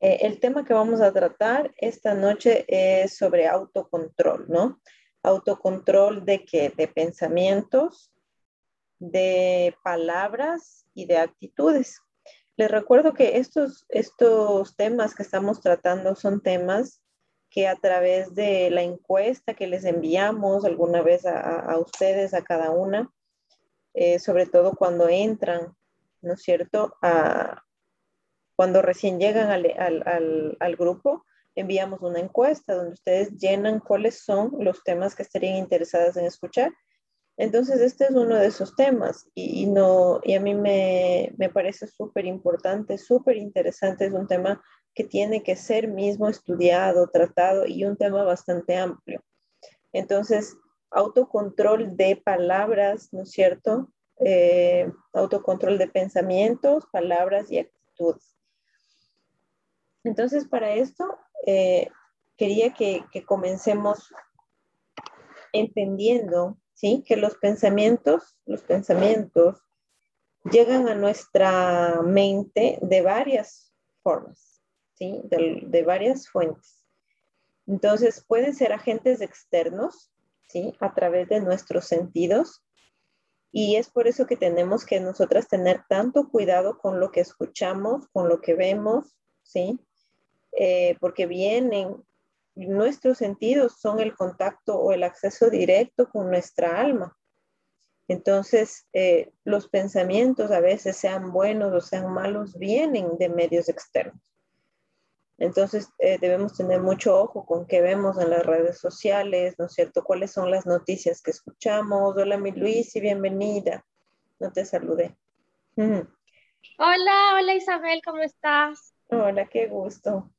Eh, el tema que vamos a tratar esta noche es sobre autocontrol, ¿no? Autocontrol de qué? De pensamientos, de palabras y de actitudes. Les recuerdo que estos, estos temas que estamos tratando son temas que a través de la encuesta que les enviamos alguna vez a, ustedes, a cada una, eh, sobre todo cuando entran, ¿no es cierto? A, cuando recién llegan al, grupo, enviamos una encuesta donde ustedes llenan cuáles son los temas que estarían interesadas en escuchar. Entonces, este es uno de esos temas y, no, y a mí me, me parece súper importante, súper interesante. Es un tema que tiene que ser mismo estudiado, tratado y un tema bastante amplio. Entonces, autocontrol de palabras, ¿no es cierto? Eh, autocontrol de pensamientos, palabras y actitudes. Entonces, para esto, eh, quería que, comencemos entendiendo, ¿sí? Que los pensamientos, los pensamientos llegan a nuestra mente de varias formas. De, varias fuentes. Entonces, pueden ser agentes externos, ¿sí? A través de nuestros sentidos. Y es por eso que tenemos que nosotras tener tanto cuidado con lo que escuchamos, con lo que vemos, ¿sí? Eh, porque vienen, nuestros sentidos son el contacto o el acceso directo con nuestra alma. Entonces, eh, los pensamientos, a veces sean buenos o sean malos, vienen de medios externos. Entonces, eh, debemos tener mucho ojo con qué vemos en las redes sociales, ¿no es cierto? ¿Cuáles son las noticias que escuchamos? Hola, mi Luis, y bienvenida. No te saludé. Hola, hola Isabel, ¿cómo estás? Hola, qué gusto.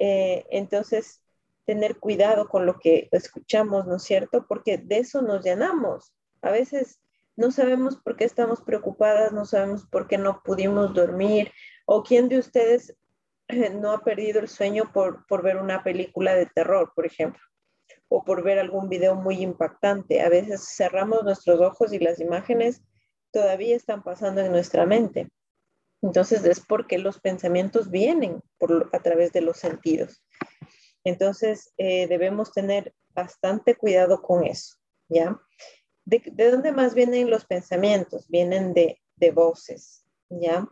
Eh, entonces, tener cuidado con lo que escuchamos, ¿no es cierto? Porque de eso nos llenamos. A veces no sabemos por qué estamos preocupadas, no sabemos por qué no pudimos dormir, o quién de ustedes no ha perdido el sueño por, ver una película de terror, por ejemplo, o por ver algún video muy impactante. A veces cerramos nuestros ojos y las imágenes todavía están pasando en nuestra mente. Entonces es porque los pensamientos vienen por, a través de los sentidos. Entonces eh, debemos tener bastante cuidado con eso, ¿ya? ¿De, dónde más vienen los pensamientos? Vienen de, de voces, ¿ya?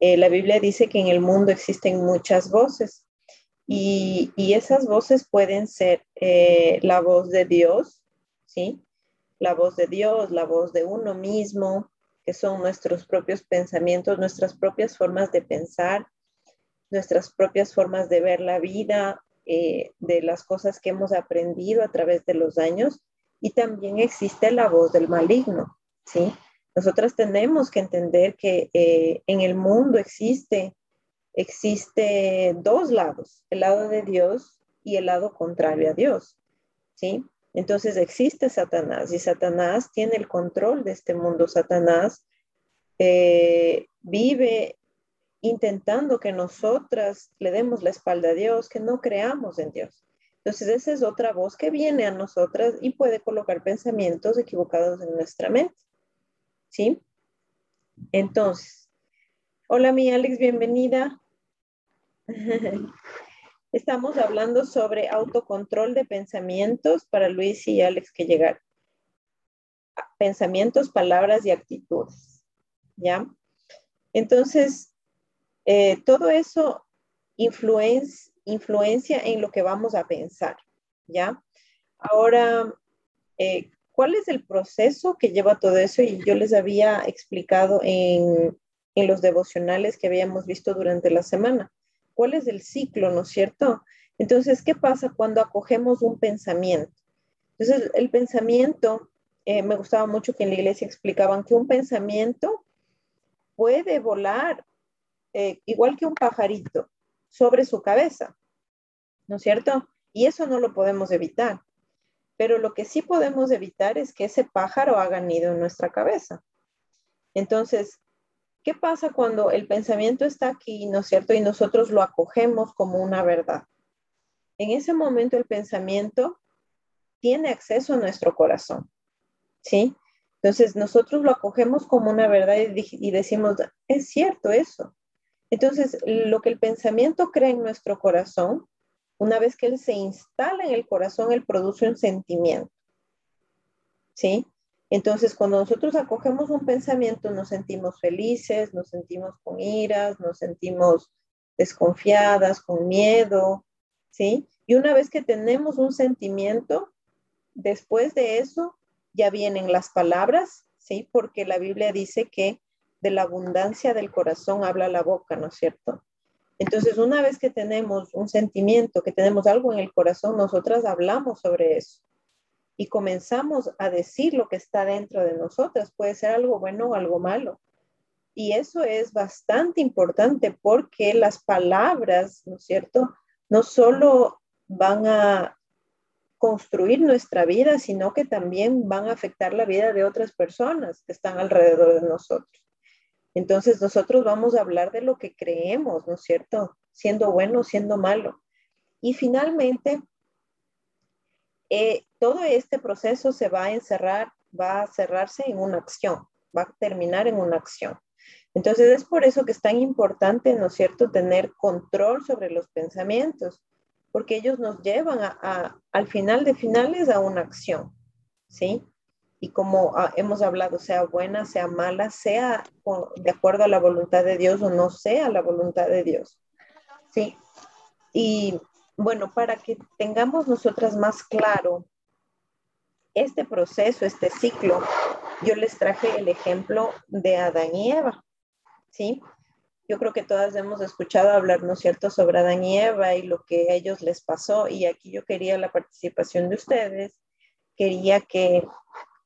Eh, la Biblia dice que en el mundo existen muchas voces y, esas voces pueden ser eh, la voz de Dios, ¿sí? La voz de Dios, la voz de uno mismo, que son nuestros propios pensamientos, nuestras propias formas de pensar, nuestras propias formas de ver la vida, eh, de las cosas que hemos aprendido a través de los años. Y también existe la voz del maligno, ¿sí? Nosotras tenemos que entender que eh, en el mundo existe, existe dos lados, el lado de Dios y el lado contrario a Dios, ¿sí? Entonces existe Satanás y Satanás tiene el control de este mundo. Satanás eh, vive intentando que nosotras le demos la espalda a Dios, que no creamos en Dios. Entonces esa es otra voz que viene a nosotras y puede colocar pensamientos equivocados en nuestra mente. ¿sí? Entonces, hola mi Alex, bienvenida. Estamos hablando sobre autocontrol de pensamientos para Luis y Alex que llegar. Pensamientos, palabras y actitudes. ¿Ya? Entonces, eh, todo eso influencia, influencia en lo que vamos a pensar. ¿Ya? Ahora, eh, ¿Cuál es el proceso que lleva todo eso? Y yo les había explicado en, los devocionales que habíamos visto durante la semana. ¿Cuál es el ciclo, no es cierto? Entonces, ¿qué pasa cuando acogemos un pensamiento? Entonces, el pensamiento, eh, me gustaba mucho que en la iglesia explicaban que un pensamiento puede volar eh, igual que un pajarito sobre su cabeza, ¿no es cierto? Y eso no lo podemos evitar. Pero lo que sí podemos evitar es que ese pájaro haga nido en nuestra cabeza. Entonces, ¿qué pasa cuando el pensamiento está aquí, ¿no es cierto? Y nosotros lo acogemos como una verdad. En ese momento el pensamiento tiene acceso a nuestro corazón, ¿sí? Entonces nosotros lo acogemos como una verdad y, decimos, es cierto eso. Entonces, lo que el pensamiento crea en nuestro corazón, una vez que él se instala en el corazón, él produce un sentimiento. ¿Sí? Entonces, cuando nosotros acogemos un pensamiento, nos sentimos felices, nos sentimos con iras, nos sentimos desconfiadas, con miedo, ¿sí? Y una vez que tenemos un sentimiento, después de eso ya vienen las palabras, ¿sí? Porque la Biblia dice que de la abundancia del corazón habla la boca, ¿no es cierto? Entonces, una vez que tenemos un sentimiento, que tenemos algo en el corazón, nosotras hablamos sobre eso y comenzamos a decir lo que está dentro de nosotras. Puede ser algo bueno o algo malo. Y eso es bastante importante porque las palabras, ¿no es cierto? No solo van a construir nuestra vida, sino que también van a afectar la vida de otras personas que están alrededor de nosotros. Entonces nosotros vamos a hablar de lo que creemos, ¿no es cierto? Siendo bueno, siendo malo. Y finalmente, eh, todo este proceso se va a encerrar, va a cerrarse en una acción, va a terminar en una acción. Entonces es por eso que es tan importante, ¿no es cierto?, tener control sobre los pensamientos, porque ellos nos llevan a, al final de finales a una acción, ¿sí? Y como ah, hemos hablado, sea buena, sea mala, sea de acuerdo a la voluntad de Dios o no sea la voluntad de Dios, ¿sí? Y bueno, para que tengamos nosotras más claro este proceso, este ciclo, yo les traje el ejemplo de Adán y Eva, ¿sí? Yo creo que todas hemos escuchado hablar, ¿no es cierto?, sobre Adán y Eva y lo que a ellos les pasó. Y aquí yo quería la participación de ustedes. Quería que,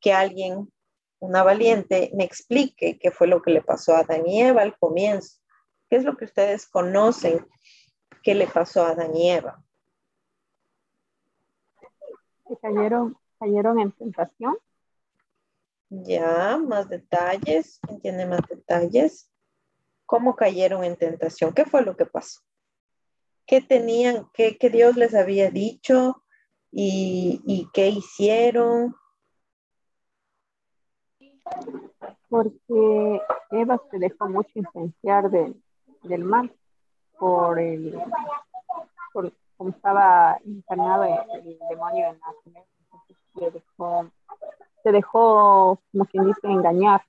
que alguien, una valiente, me explique qué fue lo que le pasó a Adán y Eva al comienzo. ¿Qué es lo que ustedes conocen qué le pasó a Adán y Eva. cayeron, cayeron en tentación. Ya, más detalles. ¿Quién tiene más detalles? ¿Cómo cayeron en tentación? ¿Qué fue lo que pasó? ¿Qué tenían, qué, Dios les había dicho y, y qué hicieron? Porque Eva se dejó mucho influenciar del mal por el por como estaba encarnado el, demonio en la dejó, se dejó, como quien dice, engañar.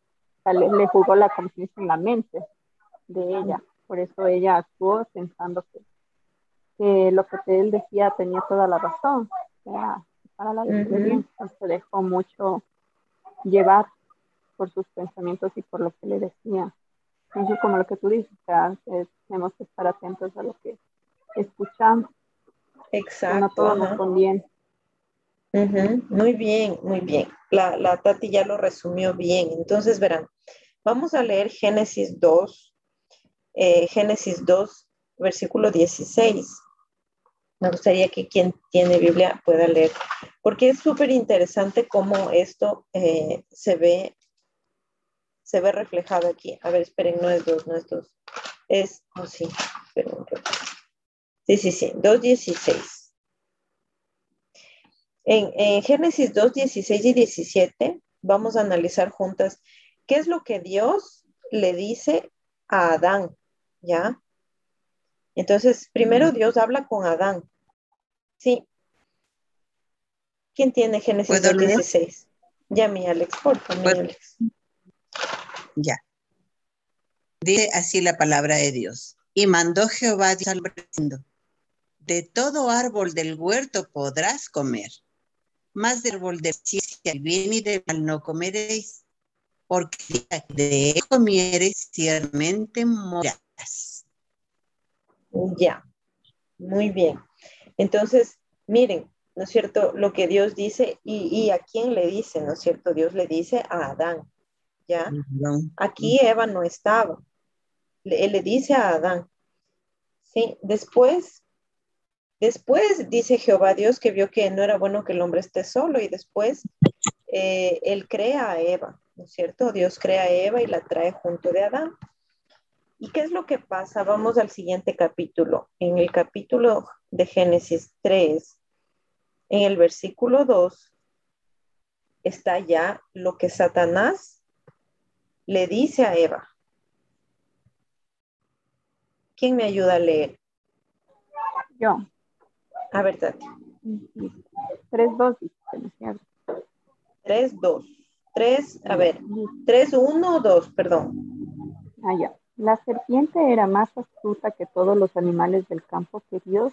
le, jugó la conciencia en la mente de ella. Por eso ella actuó pensando que, lo que él decía tenía toda la razón. para la se dejó mucho llevar por sus pensamientos y por lo que le decía. Como lo que tú dices, tenemos que estar atentos a lo que escuchamos. Exacto. Muy bien, muy bien. La, la, Tati ya lo resumió bien. Entonces, verán, vamos a leer Génesis 2, eh, Génesis 2, versículo 16. Me gustaría que quien tiene Biblia pueda leer, porque es súper interesante cómo esto eh, se ve se ve reflejado aquí. A ver, esperen, no es 2, no es 2. Es, oh sí, esperen Sí, sí, sí, 2.16. En, en Génesis 2, 16 y 17 vamos a analizar juntas qué es lo que Dios le dice a Adán, ¿ya? Entonces, primero Dios habla con Adán. Sí. ¿Quién tiene Génesis 2, 16? Ya, mi Alex, por favor, mi Alex. Ya. Dice así la palabra de Dios. Y mandó Jehová al diciendo, de todo árbol del huerto podrás comer, más del árbol de ciencia, bien y del mal no comeréis, porque de él comieres ciertamente morirás. Ya, muy bien. Entonces, miren, ¿no es cierto? Lo que Dios dice, y, y, a quién le dice, ¿no es cierto? Dios le dice a Adán. ¿Ya? Aquí Eva no estaba. él le dice a Adán, ¿sí? Después, después dice Jehová Dios que vio que no era bueno que el hombre esté solo y después eh, él crea a Eva, ¿no es cierto? Dios crea a Eva y la trae junto de Adán. ¿Y qué es lo que pasa? Vamos al siguiente capítulo. En el capítulo de Génesis 3, en el versículo 2, está ya lo que Satanás le dice a Eva. ¿Quién me ayuda a leer? Yo. A ver, Tati. 3, 2. 3, 2. 3, a ver. 3, 1 o 2, perdón. Ah, ya. La serpiente era más astuta que todos los animales del campo que Dios,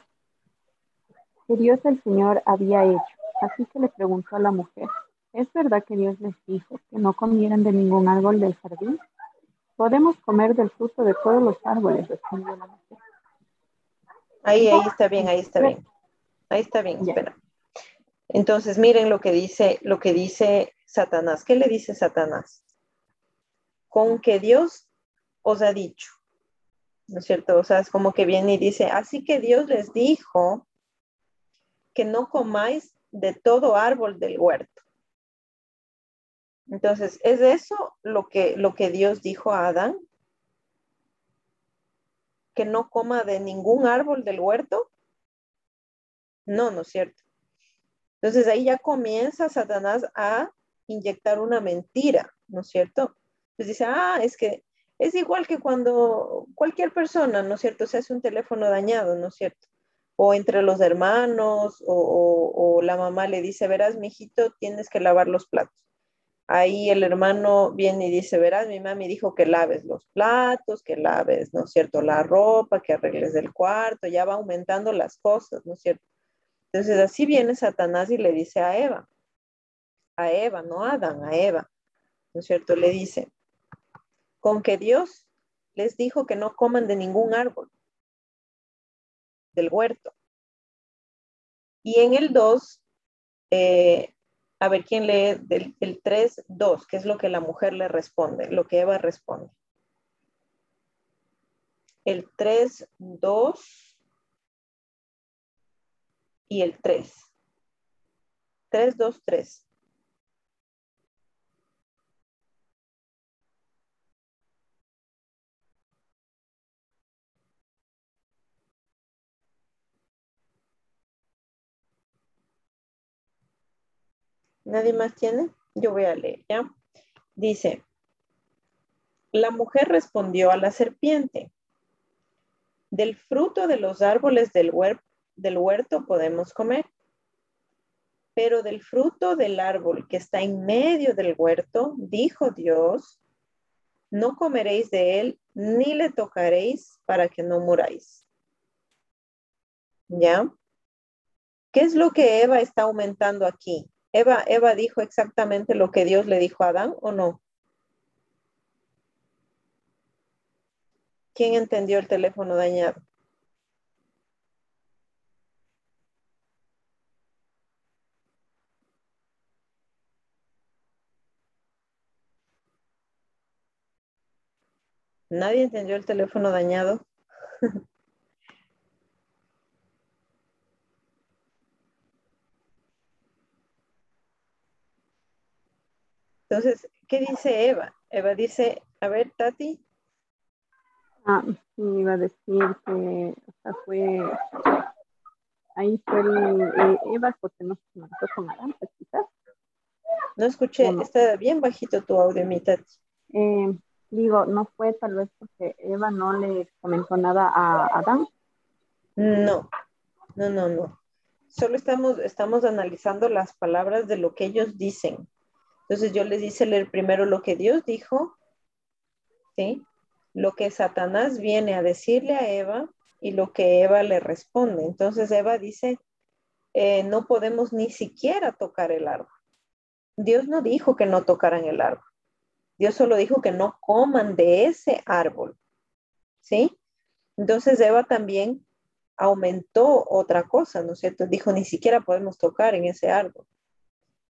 que Dios el Señor había hecho. Así que le preguntó a la mujer, ¿es verdad que Dios les dijo que no comieran de ningún árbol del jardín? Podemos comer del fruto de todos los árboles, respondió la mujer. Ahí, ahí está bien, ahí está bien. Ahí está bien, espera. Entonces, miren lo que dice, lo que dice Satanás. ¿Qué le dice Satanás? Con que Dios os ha dicho. ¿No es cierto? O sea, es como que viene y dice, así que Dios les dijo que no comáis de todo árbol del huerto. Entonces, ¿es eso lo que, lo que Dios dijo a Adán? ¿Que no coma de ningún árbol del huerto? No, no es cierto. Entonces ahí ya comienza Satanás a inyectar una mentira, ¿no es cierto? Pues dice, ah, es que es igual que cuando cualquier persona, ¿no es cierto?, se hace un teléfono dañado, ¿no es cierto? O entre los hermanos, o, o la mamá le dice, verás, mijito, tienes que lavar los platos. Ahí el hermano viene y dice, verás, mi mami dijo que laves los platos, que laves, ¿no es cierto?, la ropa, que arregles el cuarto, ya va aumentando las cosas, ¿no es cierto? Entonces así viene Satanás y le dice a Eva, a Eva, no a Adán, a Eva, ¿no es cierto? Le dice, con que Dios les dijo que no coman de ningún árbol del huerto. Y en el 2, eh, a ver quién lee del, el 3, 2, que es lo que la mujer le responde, lo que Eva responde. El 3, 2 y el 3. 3, 2, 3. ¿Nadie más tiene? Yo voy a leer, ¿ya? Dice, la mujer respondió a la serpiente, del fruto de los árboles del del huerto podemos comer, pero del fruto del árbol que está en medio del huerto, dijo Dios, no comeréis de él ni le tocaréis para que no muráis. ¿Ya? ¿Qué es lo que Eva está aumentando aquí? Eva, Eva dijo exactamente lo que Dios le dijo a Adán o no? ¿Quién entendió el teléfono dañado? ¿Nadie entendió el teléfono dañado? Entonces, ¿qué dice Eva? Eva dice, a ver, Tati. Ah, sí, iba a decir que o sea, fue, ahí fue el, eh, Eva porque no se marcó con pues, quizás. No escuché, está bien bajito tu audio, mi Tati. Eh, Digo, no fue tal vez porque Eva no le comentó nada a Adán. No, no, no, no. Solo estamos, estamos analizando las palabras de lo que ellos dicen. Entonces yo les hice leer primero lo que Dios dijo, ¿sí? Lo que Satanás viene a decirle a Eva y lo que Eva le responde. Entonces Eva dice, eh, no podemos ni siquiera tocar el árbol. Dios no dijo que no tocaran el árbol. Dios solo dijo que no coman de ese árbol. ¿Sí? Entonces Eva también aumentó otra cosa, ¿no es cierto? Dijo, ni siquiera podemos tocar en ese árbol.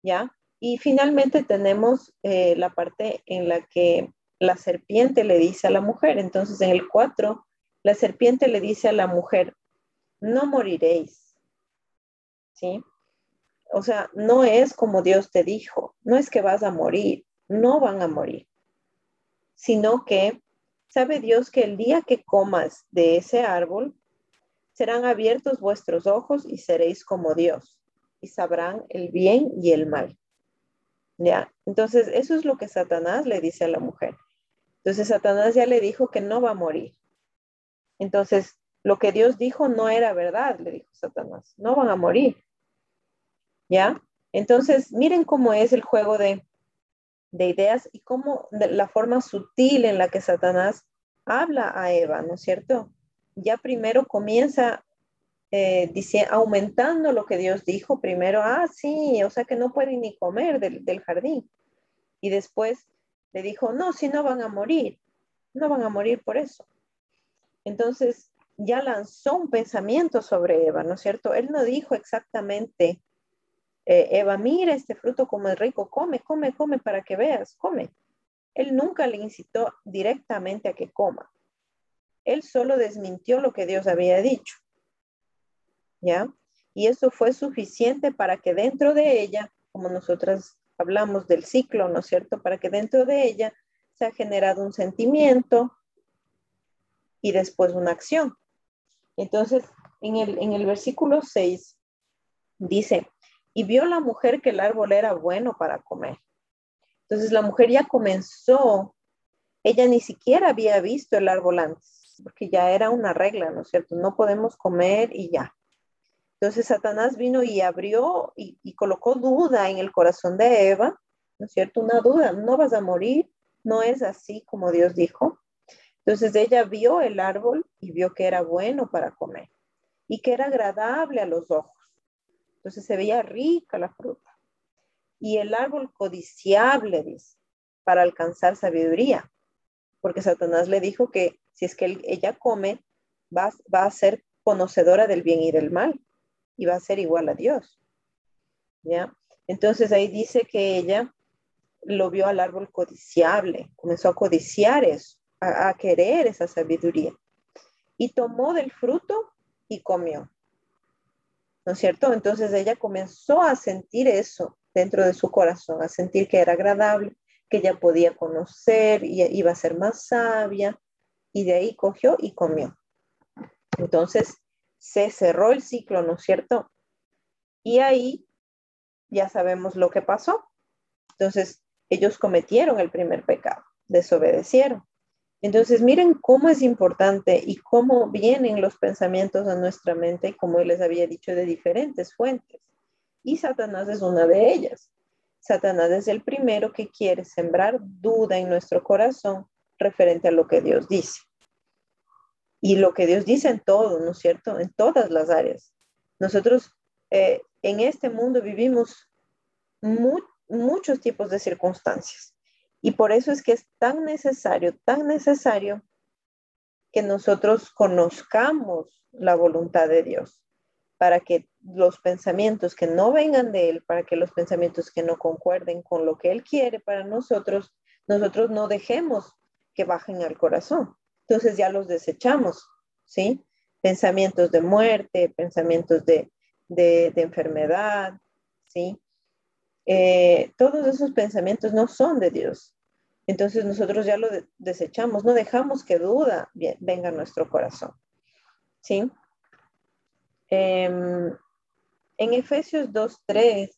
¿Ya? Y finalmente tenemos eh, la parte en la que la serpiente le dice a la mujer. Entonces en el 4, la serpiente le dice a la mujer, no moriréis. ¿Sí? O sea, no es como Dios te dijo, no es que vas a morir, no van a morir, sino que sabe Dios que el día que comas de ese árbol, serán abiertos vuestros ojos y seréis como Dios, y sabrán el bien y el mal. ¿Ya? Entonces, eso es lo que Satanás le dice a la mujer. Entonces, Satanás ya le dijo que no va a morir. Entonces, lo que Dios dijo no era verdad, le dijo Satanás, no van a morir. ¿Ya? Entonces, miren cómo es el juego de, de ideas y cómo la forma sutil en la que Satanás habla a Eva, ¿no es cierto? Ya primero comienza eh, aumentando lo que Dios dijo primero, ah, sí, o sea que no pueden ni comer del, del jardín. Y después le dijo, no, si no van a morir, no van a morir por eso. Entonces ya lanzó un pensamiento sobre Eva, ¿no es cierto? Él no dijo exactamente, eh, Eva, mira este fruto como es rico, come, come, come para que veas, come. Él nunca le incitó directamente a que coma. Él solo desmintió lo que Dios había dicho. ¿Ya? Y eso fue suficiente para que dentro de ella, como nosotras hablamos del ciclo, ¿no es cierto? Para que dentro de ella se ha generado un sentimiento y después una acción. Entonces, en el, en el versículo 6 dice, y vio la mujer que el árbol era bueno para comer. Entonces la mujer ya comenzó, ella ni siquiera había visto el árbol antes, porque ya era una regla, ¿no es cierto? No podemos comer y ya. Entonces Satanás vino y abrió y, colocó duda en el corazón de Eva, ¿no es cierto? Una duda, no vas a morir, no es así como Dios dijo. Entonces ella vio el árbol y vio que era bueno para comer y que era agradable a los ojos. Entonces se veía rica la fruta. Y el árbol codiciable, dice, para alcanzar sabiduría. Porque Satanás le dijo que si es que ella come, va, va a ser conocedora del bien y del mal y va a ser igual a Dios. ¿Ya? Entonces ahí dice que ella lo vio al árbol codiciable, comenzó a codiciar eso a, querer esa sabiduría. Y tomó del fruto y comió. ¿No es cierto? Entonces ella comenzó a sentir eso dentro de su corazón, a sentir que era agradable, que ella podía conocer y iba a ser más sabia. Y de ahí cogió y comió. Entonces se cerró el ciclo, ¿no es cierto? Y ahí ya sabemos lo que pasó. Entonces ellos cometieron el primer pecado, desobedecieron. Entonces, miren cómo es importante y cómo vienen los pensamientos a nuestra mente, como les había dicho, de diferentes fuentes. Y Satanás es una de ellas. Satanás es el primero que quiere sembrar duda en nuestro corazón referente a lo que Dios dice. Y lo que Dios dice en todo, ¿no es cierto? En todas las áreas. Nosotros eh, en este mundo vivimos muchos tipos de circunstancias y por eso es que es tan necesario, tan necesario que nosotros conozcamos la voluntad de Dios, para que los pensamientos que no vengan de Él, para que los pensamientos que no concuerden con lo que Él quiere para nosotros, nosotros no dejemos que bajen al corazón. Entonces ya los desechamos, ¿sí? Pensamientos de muerte, pensamientos de, de, enfermedad, ¿sí? Eh, todos esos pensamientos no son de Dios. Entonces nosotros ya lo desechamos, no dejamos que duda venga a nuestro corazón. ¿Sí? Em, en Efesios 2.3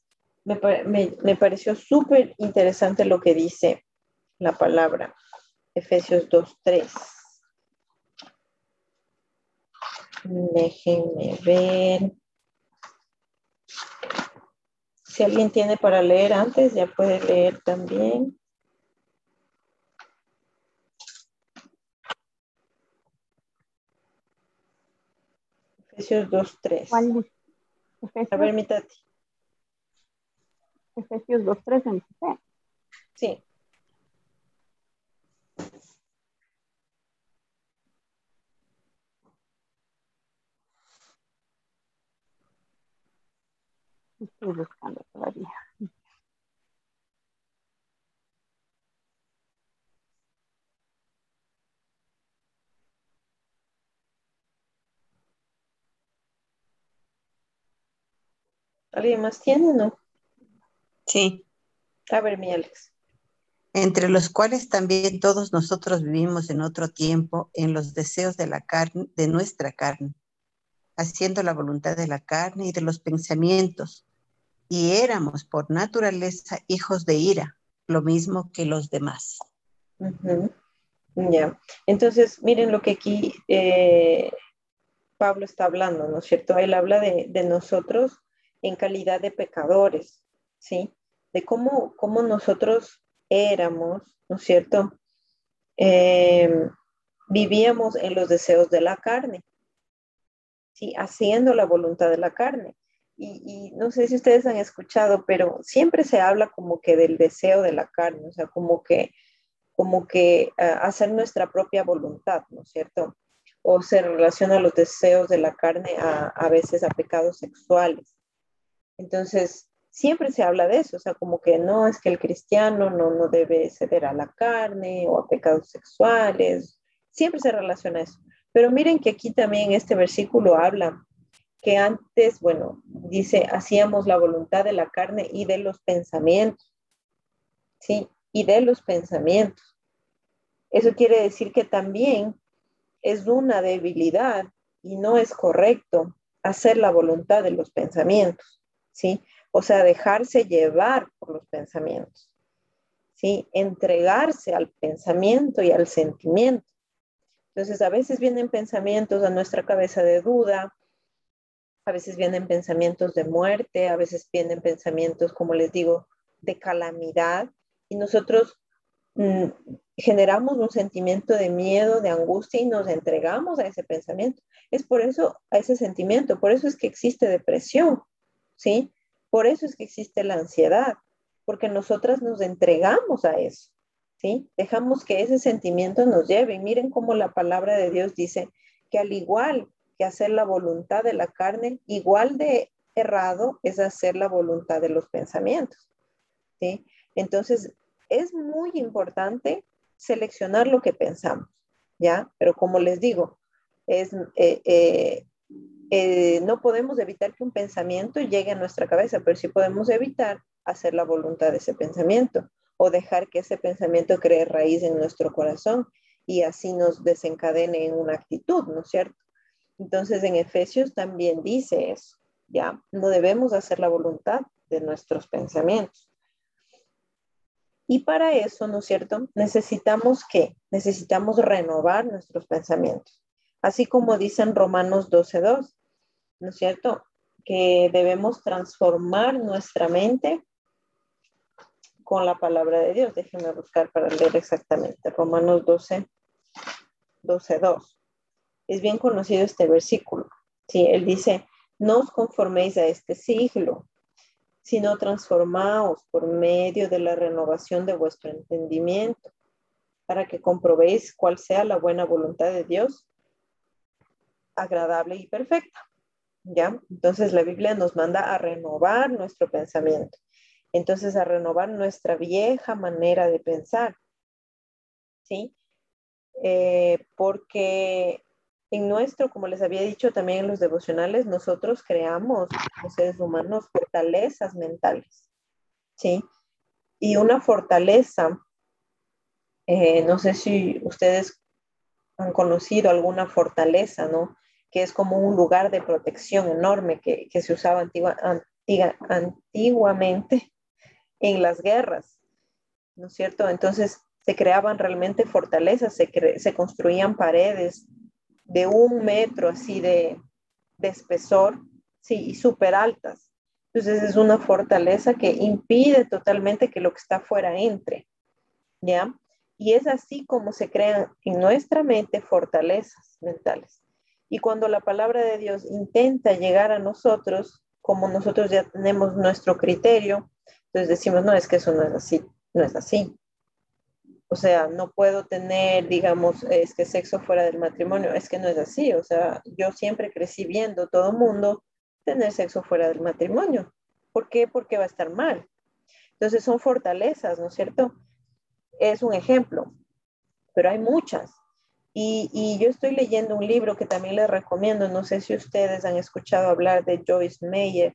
me, me, me pareció súper interesante lo que dice la palabra. Efesios 2.3. Déjenme ver. Si alguien tiene para leer antes, ya puede leer también. Efesios 2.3. ¿Cuál A ver, mi tati. Efesios 2.3 en Sí. Estoy buscando todavía. ¿Alguien más tiene o no? Sí. A ver, mi Alex. Entre los cuales también todos nosotros vivimos en otro tiempo en los deseos de la carne, de nuestra carne, haciendo la voluntad de la carne y de los pensamientos. Y éramos por naturaleza hijos de ira, lo mismo que los demás. Ya, entonces miren lo que aquí eh, Pablo está hablando, ¿no es cierto? Él habla de, nosotros en calidad de pecadores, ¿sí? De cómo, cómo nosotros éramos, ¿no es cierto? Eh, vivíamos en los deseos de la carne, ¿sí? Haciendo la voluntad de la carne. Y, no sé si ustedes han escuchado, pero siempre se habla como que del deseo de la carne, o sea, como que, como que ah, hacer nuestra propia voluntad, ¿no es cierto? O se relaciona los deseos de la carne a, a veces a pecados sexuales. Entonces, siempre se habla de eso, o sea, como que no es que el cristiano no, no debe ceder a la carne o a pecados sexuales, siempre se relaciona eso. Pero miren que aquí también este versículo habla que antes, bueno, dice, hacíamos la voluntad de la carne y de los pensamientos, ¿sí? Y de los pensamientos. Eso quiere decir que también es una debilidad y no es correcto hacer la voluntad de los pensamientos, ¿sí? O sea, dejarse llevar por los pensamientos, ¿sí? Entregarse al pensamiento y al sentimiento. Entonces, a veces vienen pensamientos a nuestra cabeza de duda, a veces vienen pensamientos de muerte, a veces vienen pensamientos, como les digo, de calamidad, y nosotros mm, generamos un sentimiento de miedo, de angustia y nos entregamos a ese pensamiento. Es por eso, a ese sentimiento, por eso es que existe depresión, ¿sí? Por eso es que existe la ansiedad, porque nosotras nos entregamos a eso. Dejamos que ese sentimiento nos lleve. miren cómo la palabra de Dios dice que al igual que hacer la voluntad de la carne, igual de errado es hacer la voluntad de los pensamientos, ¿sí? Entonces, es muy importante seleccionar lo que pensamos, ¿ya? Pero como les digo, es, eh, eh, eh, no podemos evitar que un pensamiento llegue a nuestra cabeza, pero sí podemos evitar hacer la voluntad de ese pensamiento o dejar que ese pensamiento cree raíz en nuestro corazón y así nos desencadene en una actitud, ¿no es cierto? Entonces en Efesios también dice eso, ya, no debemos hacer la voluntad de nuestros pensamientos. Y para eso, ¿no es cierto? Necesitamos que necesitamos renovar nuestros pensamientos, así como dicen Romanos 12.2, ¿no es cierto? Que debemos transformar nuestra mente con la palabra de Dios. Déjenme buscar para leer exactamente. Romanos 12, 12, 2. Es bien conocido este versículo. Sí, él dice, no os conforméis a este siglo, sino transformaos por medio de la renovación de vuestro entendimiento, para que comprobéis cuál sea la buena voluntad de Dios, agradable y perfecta. ¿Ya? Entonces la Biblia nos manda a renovar nuestro pensamiento entonces a renovar nuestra vieja manera de pensar, ¿sí? Eh, porque en nuestro, como les había dicho también en los devocionales, nosotros creamos, los seres humanos, fortalezas mentales, ¿sí? Y una fortaleza, eh, no sé si ustedes han conocido alguna fortaleza, ¿no? Que es como un lugar de protección enorme que, se usaba antigua, antiguamente en las guerras, ¿no es cierto? Entonces se creaban realmente fortalezas, se, construían paredes de un metro así de, espesor, sí, y súper altas. Entonces es una fortaleza que impide totalmente que lo que está afuera entre, ¿ya? Y es así como se crean en nuestra mente fortalezas mentales. Y cuando la palabra de Dios intenta llegar a nosotros, como nosotros ya tenemos nuestro criterio, entonces decimos, no, es que eso no es así, no es así. O sea, no puedo tener, digamos, es que sexo fuera del matrimonio, es que no es así. O sea, yo siempre crecí viendo todo mundo tener sexo fuera del matrimonio. ¿Por qué? Porque va a estar mal. Entonces son fortalezas, ¿no es cierto? Es un ejemplo, pero hay muchas. Y, y, yo estoy leyendo un libro que también les recomiendo, no sé si ustedes han escuchado hablar de Joyce Meyer,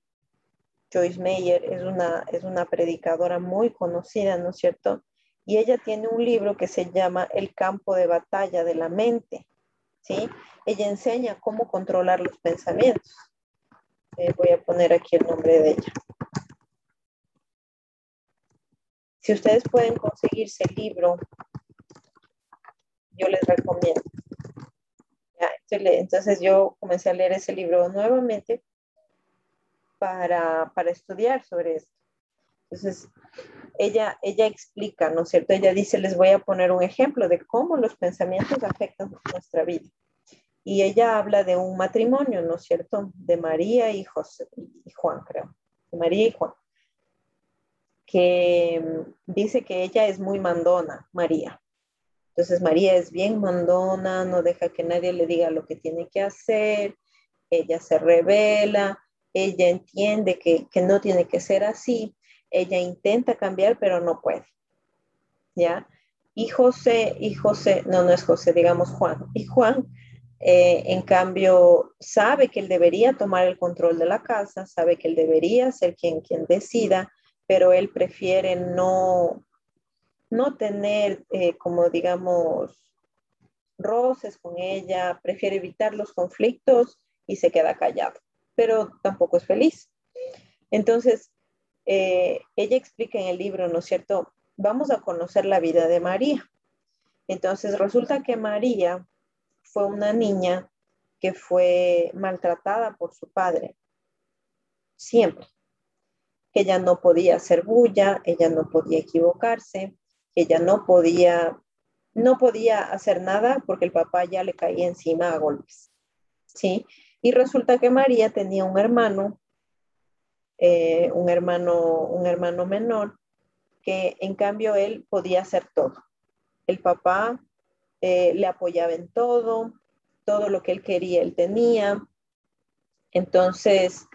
Joyce Meyer es una, es una predicadora muy conocida, ¿no es cierto? Y ella tiene un libro que se llama El campo de batalla de la mente, ¿sí? Ella enseña cómo controlar los pensamientos. Eh, voy a poner aquí el nombre de ella. Si ustedes pueden conseguirse el libro, yo les recomiendo. Entonces yo comencé a leer ese libro nuevamente para, para estudiar sobre esto. Entonces, ella, ella explica, ¿no es cierto? Ella dice, les voy a poner un ejemplo de cómo los pensamientos afectan nuestra vida. Y ella habla de un matrimonio, ¿no es cierto? De María y José y Juan, creo. María y Juan. Que mm, dice que ella es muy mandona, María. Entonces María es bien mandona, no deja que nadie le diga lo que tiene que hacer, ella se revela, ella entiende que, que no tiene que ser así, ella intenta cambiar, pero no puede. ¿Ya? Y José, y José, no, no es José, digamos Juan. Y Juan, eh, en cambio, sabe que él debería tomar el control de la casa, sabe que él debería ser quien, quien decida, pero él prefiere no, no tener, eh, como digamos, roces con ella, prefiere evitar los conflictos y se queda callado, pero tampoco es feliz. Entonces, eh, ella explica en el libro, ¿no es cierto? Vamos a conocer la vida de María. Entonces resulta que María fue una niña que fue maltratada por su padre, siempre. Que ella no podía hacer bulla, ella no podía equivocarse, ella no podía, no podía hacer nada porque el papá ya le caía encima a golpes. ¿Sí? Y resulta que María tenía un hermano eh, un, hermano, un hermano menor, que en cambio él podía hacer todo. El papá eh, le apoyaba en todo, todo lo que él quería, él tenía. Entonces,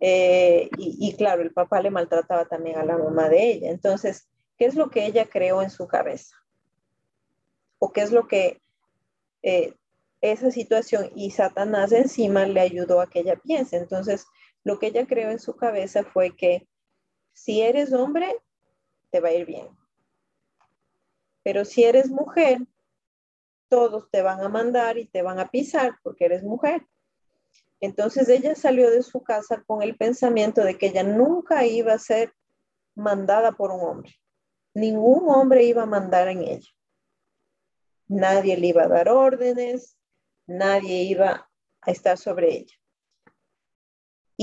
eh, y, claro, el papá le maltrataba también a la mamá de ella. Entonces, ¿qué es lo que ella creó en su cabeza? ¿O qué es lo que esa situación y Satanás encima le ayudó a que ella piense? Entonces, lo que ella creó en su cabeza fue que si eres hombre, te va a ir bien. Pero si eres mujer, todos te van a mandar y te van a pisar porque eres mujer. Entonces ella salió de su casa con el pensamiento de que ella nunca iba a ser mandada por un hombre. Ningún hombre iba a mandar en ella. Nadie le iba a dar órdenes, nadie iba a estar sobre ella.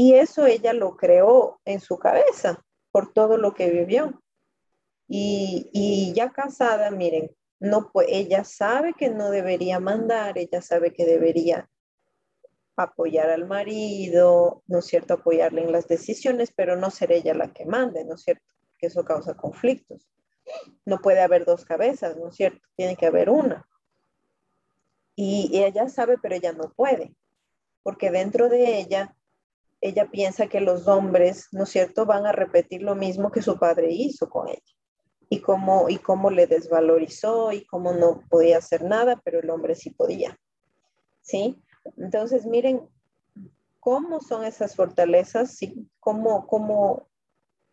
Y eso ella lo creó en su cabeza por todo lo que vivió. Y, ya casada, miren, no, pues ella sabe que no debería mandar, ella sabe que debería apoyar al marido, ¿no es cierto? Apoyarle en las decisiones, pero no ser ella la que mande, ¿no es cierto? Que eso causa conflictos. No puede haber dos cabezas, ¿no es cierto? Tiene que haber una. Y ella sabe, pero ella no puede, porque dentro de ella ella piensa que los hombres, ¿no es cierto?, van a repetir lo mismo que su padre hizo con ella. Y cómo, y cómo le desvalorizó y cómo no podía hacer nada, pero el hombre sí podía. ¿Sí? Entonces, miren cómo son esas fortalezas, ¿sí? cómo, cómo,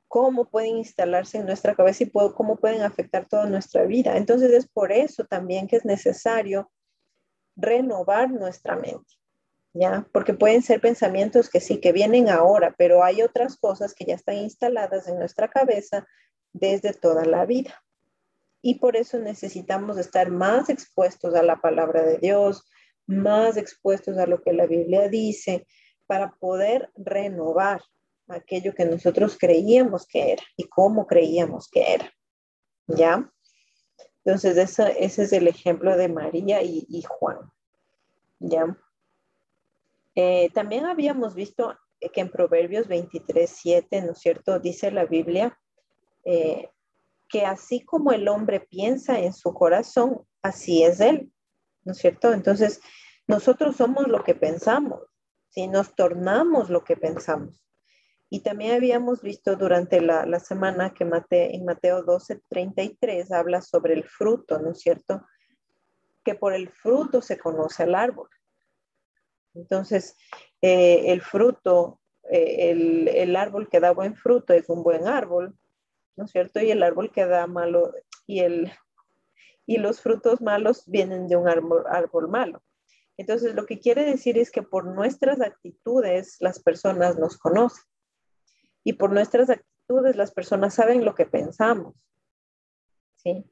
cómo pueden instalarse en nuestra cabeza y cómo pueden afectar toda nuestra vida. Entonces, es por eso también que es necesario renovar nuestra mente. Porque pueden ser pensamientos que sí, que vienen ahora, pero hay otras cosas que ya están instaladas en nuestra cabeza desde toda la vida. Y por eso necesitamos estar más expuestos a la palabra de Dios, más expuestos a lo que la Biblia dice, para poder renovar aquello que nosotros creíamos que era y cómo creíamos que era. ¿Ya? Entonces, ese, es el ejemplo de María y, y Juan. ¿Ya? Eh, también habíamos visto que en Proverbios 23, 7, ¿no es cierto? Dice la Biblia eh, que así como el hombre piensa en su corazón, así es él, ¿no es cierto? Entonces, nosotros somos lo que pensamos, si nos tornamos lo que pensamos. Y también habíamos visto durante la, la semana que en Mateo 12, 33 habla sobre el fruto, ¿no es cierto? Que por el fruto se conoce al árbol. Entonces, eh, el fruto, eh, el, árbol que da buen fruto es un buen árbol, ¿no es cierto? Y el árbol que da malo, y, el, y los frutos malos vienen de un árbol, árbol malo. Entonces, lo que quiere decir es que por nuestras actitudes las personas nos conocen. Y por nuestras actitudes las personas saben lo que pensamos. ¿Sí?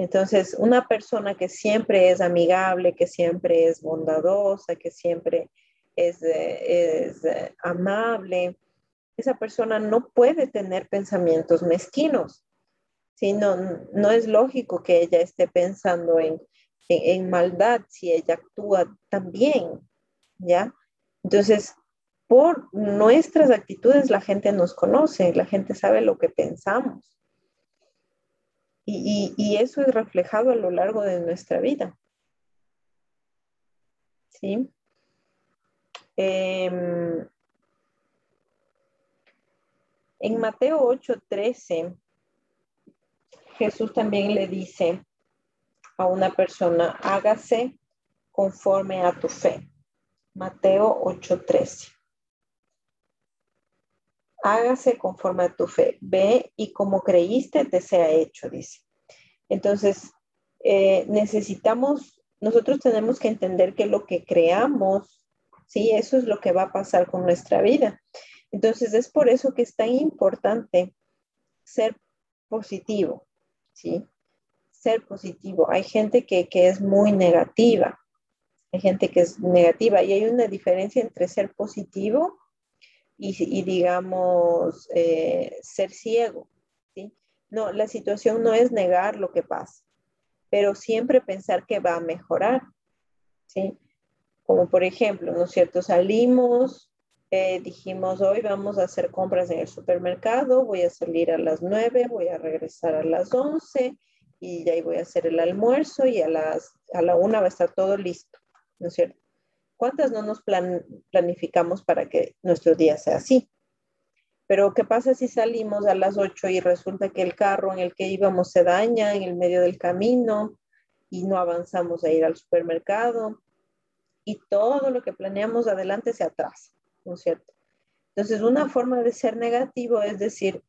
Entonces, una persona que siempre es amigable, que siempre es bondadosa, que siempre es, es amable, esa persona no puede tener pensamientos mezquinos. ¿sí? No, no es lógico que ella esté pensando en, en, maldad si ella actúa también, ¿ya? Entonces, por nuestras actitudes la gente nos conoce, la gente sabe lo que pensamos. Y, eso es reflejado a lo largo de nuestra vida. ¿Sí? Em, en Mateo 8:13, Jesús también le dice a una persona, hágase conforme a tu fe. Mateo 8:13. Hágase conforme a tu fe. Ve y como creíste te sea hecho, dice. Entonces, eh, necesitamos, nosotros tenemos que entender que lo que creamos, sí, eso es lo que va a pasar con nuestra vida. Entonces es por eso que es tan importante ser positivo, ¿sí? Ser positivo. Hay gente que, es muy negativa, hay gente que es negativa y hay una diferencia entre ser positivo y, digamos, eh, ser ciego, ¿sí? No, la situación no es negar lo que pasa, pero siempre pensar que va a mejorar, ¿sí? Como por ejemplo, ¿no es cierto? Salimos eh, dijimos, hoy vamos a hacer compras en el supermercado, voy a salir a las 9, voy a regresar a las 11 y ahí voy a hacer el almuerzo y a, las, a la 1 va a estar todo listo, ¿no es cierto? ¿Cuántas no nos planificamos para que nuestro día sea así? Pero ¿qué pasa si salimos a las 8 y resulta que el carro en el que íbamos se daña en el medio del camino y no avanzamos a ir al supermercado y todo lo que planeamos adelante se atrasa? ¿no es cierto? Entonces, una forma de ser negativo es decir,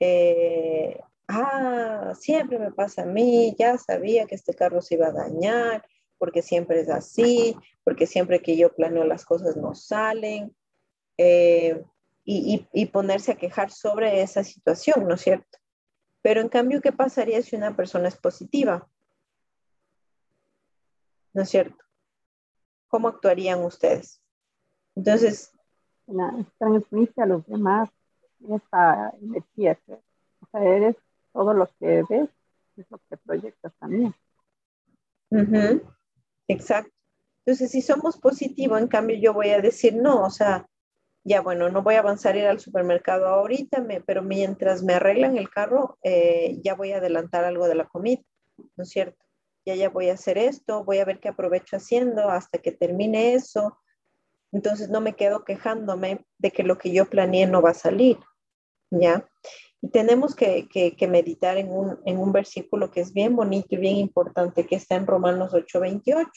eh, ah, siempre me pasa a mí, ya sabía que este carro se iba a dañar, porque siempre es así, porque siempre que yo planeo las cosas no salen, eh, y, y, ponerse a quejar sobre esa situación, ¿no es cierto? Pero en cambio, ¿qué pasaría si una persona es positiva? ¿No es cierto? ¿Cómo actuarían ustedes? Entonces, transmite a los demás esa energía. O sea, eres todo lo que ves, es lo que proyectas también. Exacto. Entonces, si somos positivos, en cambio, yo voy a decir, no, o sea, ya bueno, no voy a avanzar a ir al supermercado ahorita, me, pero mientras me arreglan el carro, eh, ya voy a adelantar algo de la comida, ¿no es cierto? Ya ya voy a hacer esto, voy a ver qué aprovecho haciendo hasta que termine eso, entonces no me quedo quejándome de que lo que yo planeé no va a salir, ¿ya? Y tenemos que, meditar en un, en un, versículo que es bien bonito y bien importante, que está en Romanos 8:28.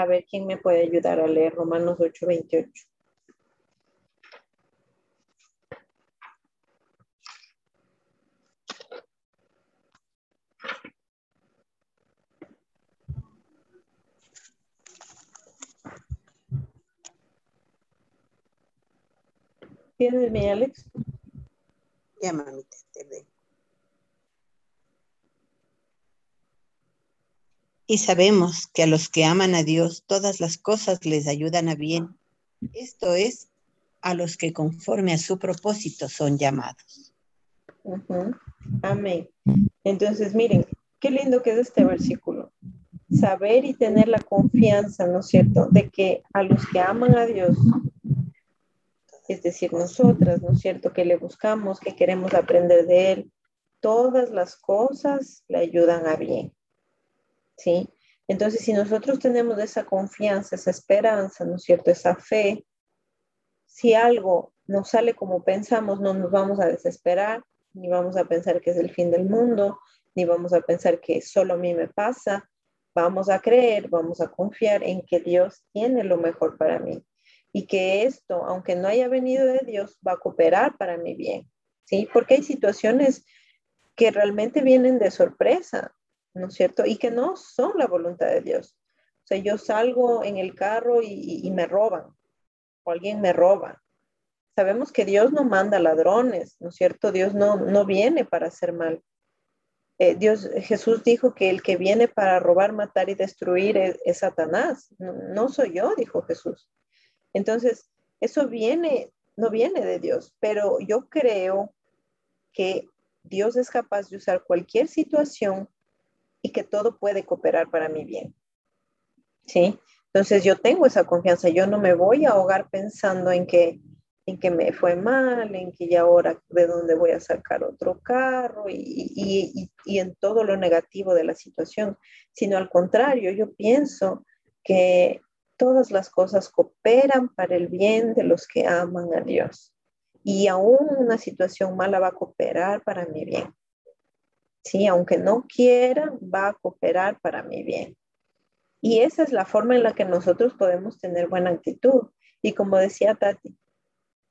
A ver quién me puede ayudar a leer Romanos 8:28. ¿Tienes mi Alex? Ya, mamita, te veo. Y sabemos que a los que aman a Dios, todas las cosas les ayudan a bien. Esto es, a los que conforme a su propósito son llamados. Amén. Entonces, miren, qué lindo que es este versículo. Saber y tener la confianza, ¿no es cierto?, de que a los que aman a Dios, es decir, nosotras, ¿no es cierto?, que le buscamos, que queremos aprender de él, todas las cosas le ayudan a bien, Entonces, si nosotros tenemos esa confianza, esa esperanza, ¿no es cierto?, esa fe, si algo no sale como pensamos, no nos vamos a desesperar, ni vamos a pensar que es el fin del mundo, ni vamos a pensar que solo a mí me pasa, vamos a creer, vamos a confiar en que Dios tiene lo mejor para mí y que esto, aunque no haya venido de Dios, va a cooperar para mi bien, ¿sí? Porque hay situaciones que realmente vienen de sorpresa, ¿no es cierto? Y que no son la voluntad de Dios. O sea, yo salgo en el carro y, me roban, o alguien me roba. Sabemos que Dios no manda ladrones, ¿no es cierto? Dios no, no viene para hacer mal. eh, Dios, Jesús dijo que el que viene para robar, matar y destruir es, Satanás. No, soy yo, dijo Jesús. Entonces, eso viene, no viene de Dios, pero yo creo que Dios es capaz de usar cualquier situación y que todo puede cooperar para mi bien. ¿Sí? Entonces yo tengo esa confianza, yo no me voy a ahogar pensando en que en que me fue mal, en que ya ahora de dónde voy a sacar otro carro y, en todo lo negativo de la situación, sino al contrario, yo pienso que todas las cosas cooperan para el bien de los que aman a Dios. Y aún una situación mala va a cooperar para mi bien. Sí, aunque no quiera, va a cooperar para mi bien. Y esa es la forma en la que nosotros podemos tener buena actitud. Y como decía Tati,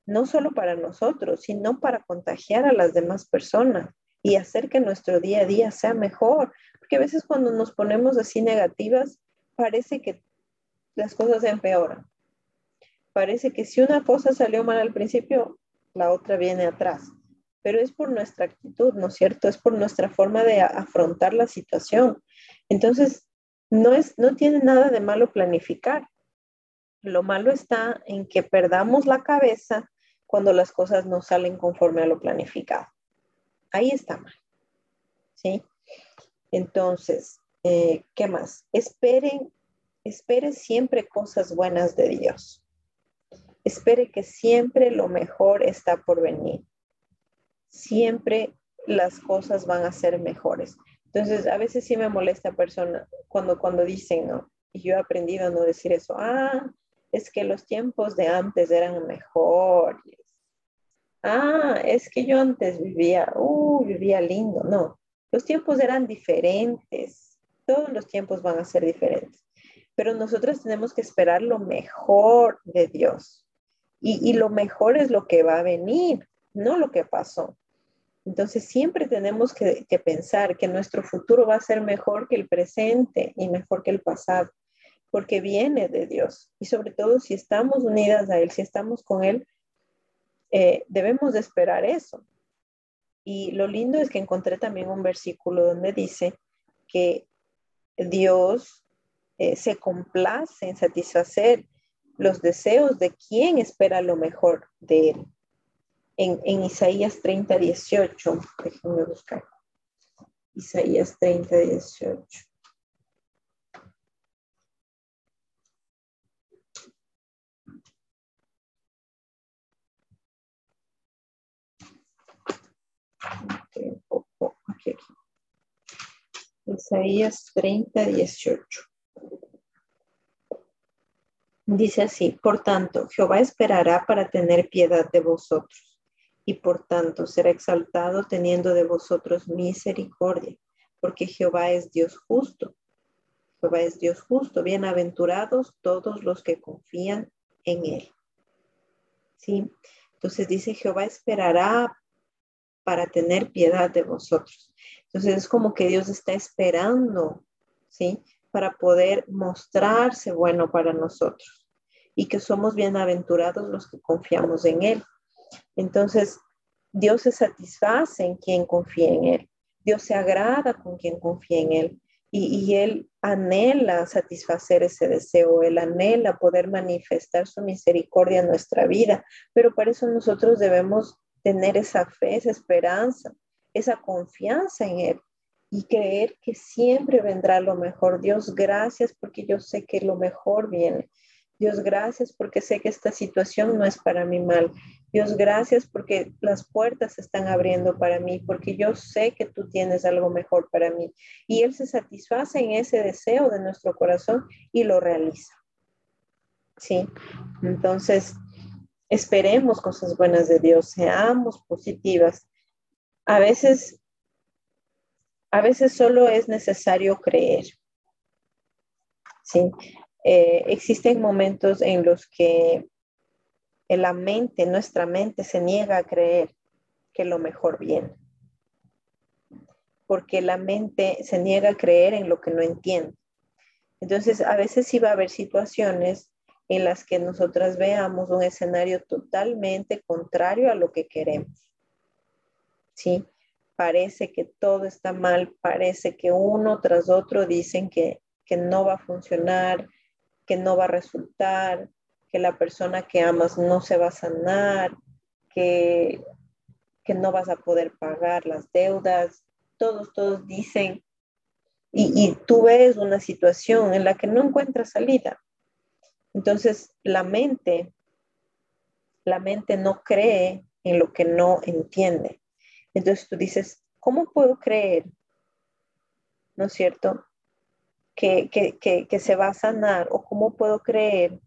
no solo para nosotros, sino para contagiar a las demás personas y hacer que nuestro día a día sea mejor. Porque a veces cuando nos ponemos así negativas, parece que las cosas se empeoran. Parece que si una cosa salió mal al principio, la otra viene atrás. Pero es por nuestra actitud, ¿no es cierto? Es por nuestra forma de afrontar la situación. Entonces, no, es, no tiene nada de malo planificar. Lo malo está en que perdamos la cabeza cuando las cosas no salen conforme a lo planificado. Ahí está mal. ¿Sí? Entonces, eh, ¿qué más? Esperen, espere siempre cosas buenas de Dios. Espere que siempre lo mejor está por venir. Siempre las cosas van a ser mejores. Entonces, a veces sí me molesta persona cuando, cuando dicen, ¿no? Y yo he aprendido a no decir eso. Ah, es que los tiempos de antes eran mejores. Ah, es que yo antes vivía, uh, vivía lindo. No, los tiempos eran diferentes. Todos los tiempos van a ser diferentes. Pero nosotros tenemos que esperar lo mejor de Dios. Y, lo mejor es lo que va a venir, no lo que pasó. Entonces siempre tenemos que, pensar que nuestro futuro va a ser mejor que el presente y mejor que el pasado porque viene de Dios. Y sobre todo si estamos unidas a Él, si estamos con Él, eh, debemos de esperar eso. Y lo lindo es que encontré también un versículo donde dice que Dios eh, se complace en satisfacer los deseos de quien espera lo mejor de Él. En, Isaías 30, 18, déjenme buscar. Isaías 30, 18. Isaías 30, 18. Dice así, por tanto, Jehová esperará para tener piedad de vosotros, y por tanto será exaltado teniendo de vosotros misericordia, porque Jehová es Dios justo. Jehová es Dios justo, bienaventurados todos los que confían en él. ¿Sí? Entonces dice, Jehová esperará para tener piedad de vosotros. Entonces es como que Dios está esperando, ¿sí? Para poder mostrarse bueno para nosotros y que somos bienaventurados los que confiamos en Él. Entonces, Dios se satisface en quien confía en Él. Dios se agrada con quien confía en Él. Y, Él anhela satisfacer ese deseo, Él anhela poder manifestar su misericordia en nuestra vida, pero para eso nosotros debemos tener esa fe, esa esperanza, esa confianza en Él y creer que siempre vendrá lo mejor. Dios, gracias porque yo sé que lo mejor viene. Dios, gracias porque sé que esta situación no es para mi mal. Dios, gracias porque las puertas se están abriendo para mí, porque yo sé que tú tienes algo mejor para mí. Y Él se satisface en ese deseo de nuestro corazón y lo realiza. Sí, entonces esperemos cosas buenas de Dios, seamos positivas. A veces, a veces solo es necesario creer. Sí, eh, existen momentos en los que la mente, nuestra mente se niega a creer que lo mejor viene. Porque la mente se niega a creer en lo que no entiende. Entonces, a veces sí va a haber situaciones en las que nosotras veamos un escenario totalmente contrario a lo que queremos. ¿Sí? parece que todo está mal, parece que uno tras otro dicen que, que no va a funcionar, que no va a resultar, que la persona que amas no se va a sanar, que, que no vas a poder pagar las deudas. Todos, todos dicen, y, y tú ves una situación en la que no encuentras salida. Entonces, la mente, la mente no cree en lo que no entiende. Entonces tú dices, ¿cómo puedo creer? ¿No es cierto? Que, que, se va a sanar o cómo puedo creer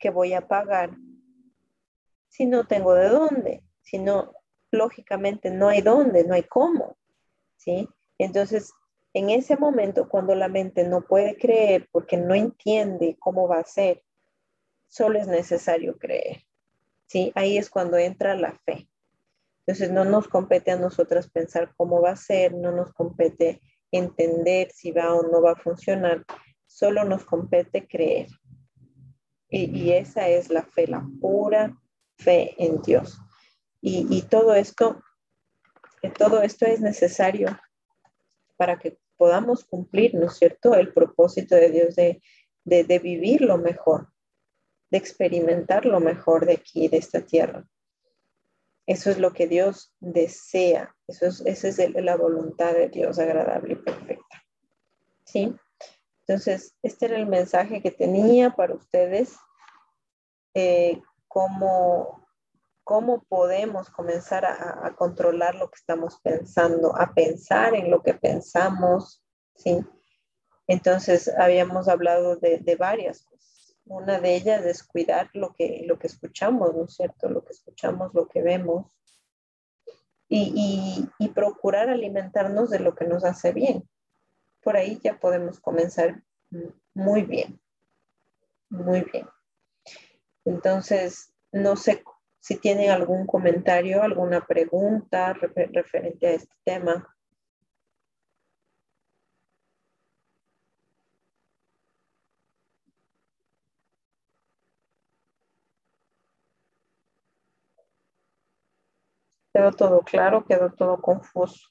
que voy a pagar si no tengo de dónde, si no, lógicamente no hay dónde, no hay cómo, ¿sí? Entonces, en ese momento, cuando la mente no puede creer porque no entiende cómo va a ser, solo es necesario creer, ¿sí? Ahí es cuando entra la fe. Entonces no nos compete a nosotras pensar cómo va a ser, no nos compete entender si va o no va a funcionar, solo nos compete creer. Y, esa es la fe, la pura fe en Dios. Y, todo esto, todo esto es necesario para que podamos cumplir, ¿no es cierto?, el propósito de Dios de, de vivir lo mejor, de experimentar lo mejor de aquí, de esta tierra. Eso es lo que Dios desea. Eso es, esa es la voluntad de Dios agradable y perfecta. ¿Sí? Entonces, este era el mensaje que tenía para ustedes. Eh, cómo, cómo, podemos comenzar a, controlar lo que estamos pensando, a pensar en lo que pensamos. ¿sí? Entonces, habíamos hablado de, de varias cosas una de ellas es cuidar lo que, lo que escuchamos, ¿no es cierto? Lo que escuchamos, lo que vemos. Y, procurar alimentarnos de lo que nos hace bien. Por ahí ya podemos comenzar muy bien. Muy bien. Entonces, no sé si tienen algún comentario, alguna pregunta referente a este tema. ¿Quedó todo claro? ¿Quedó todo confuso?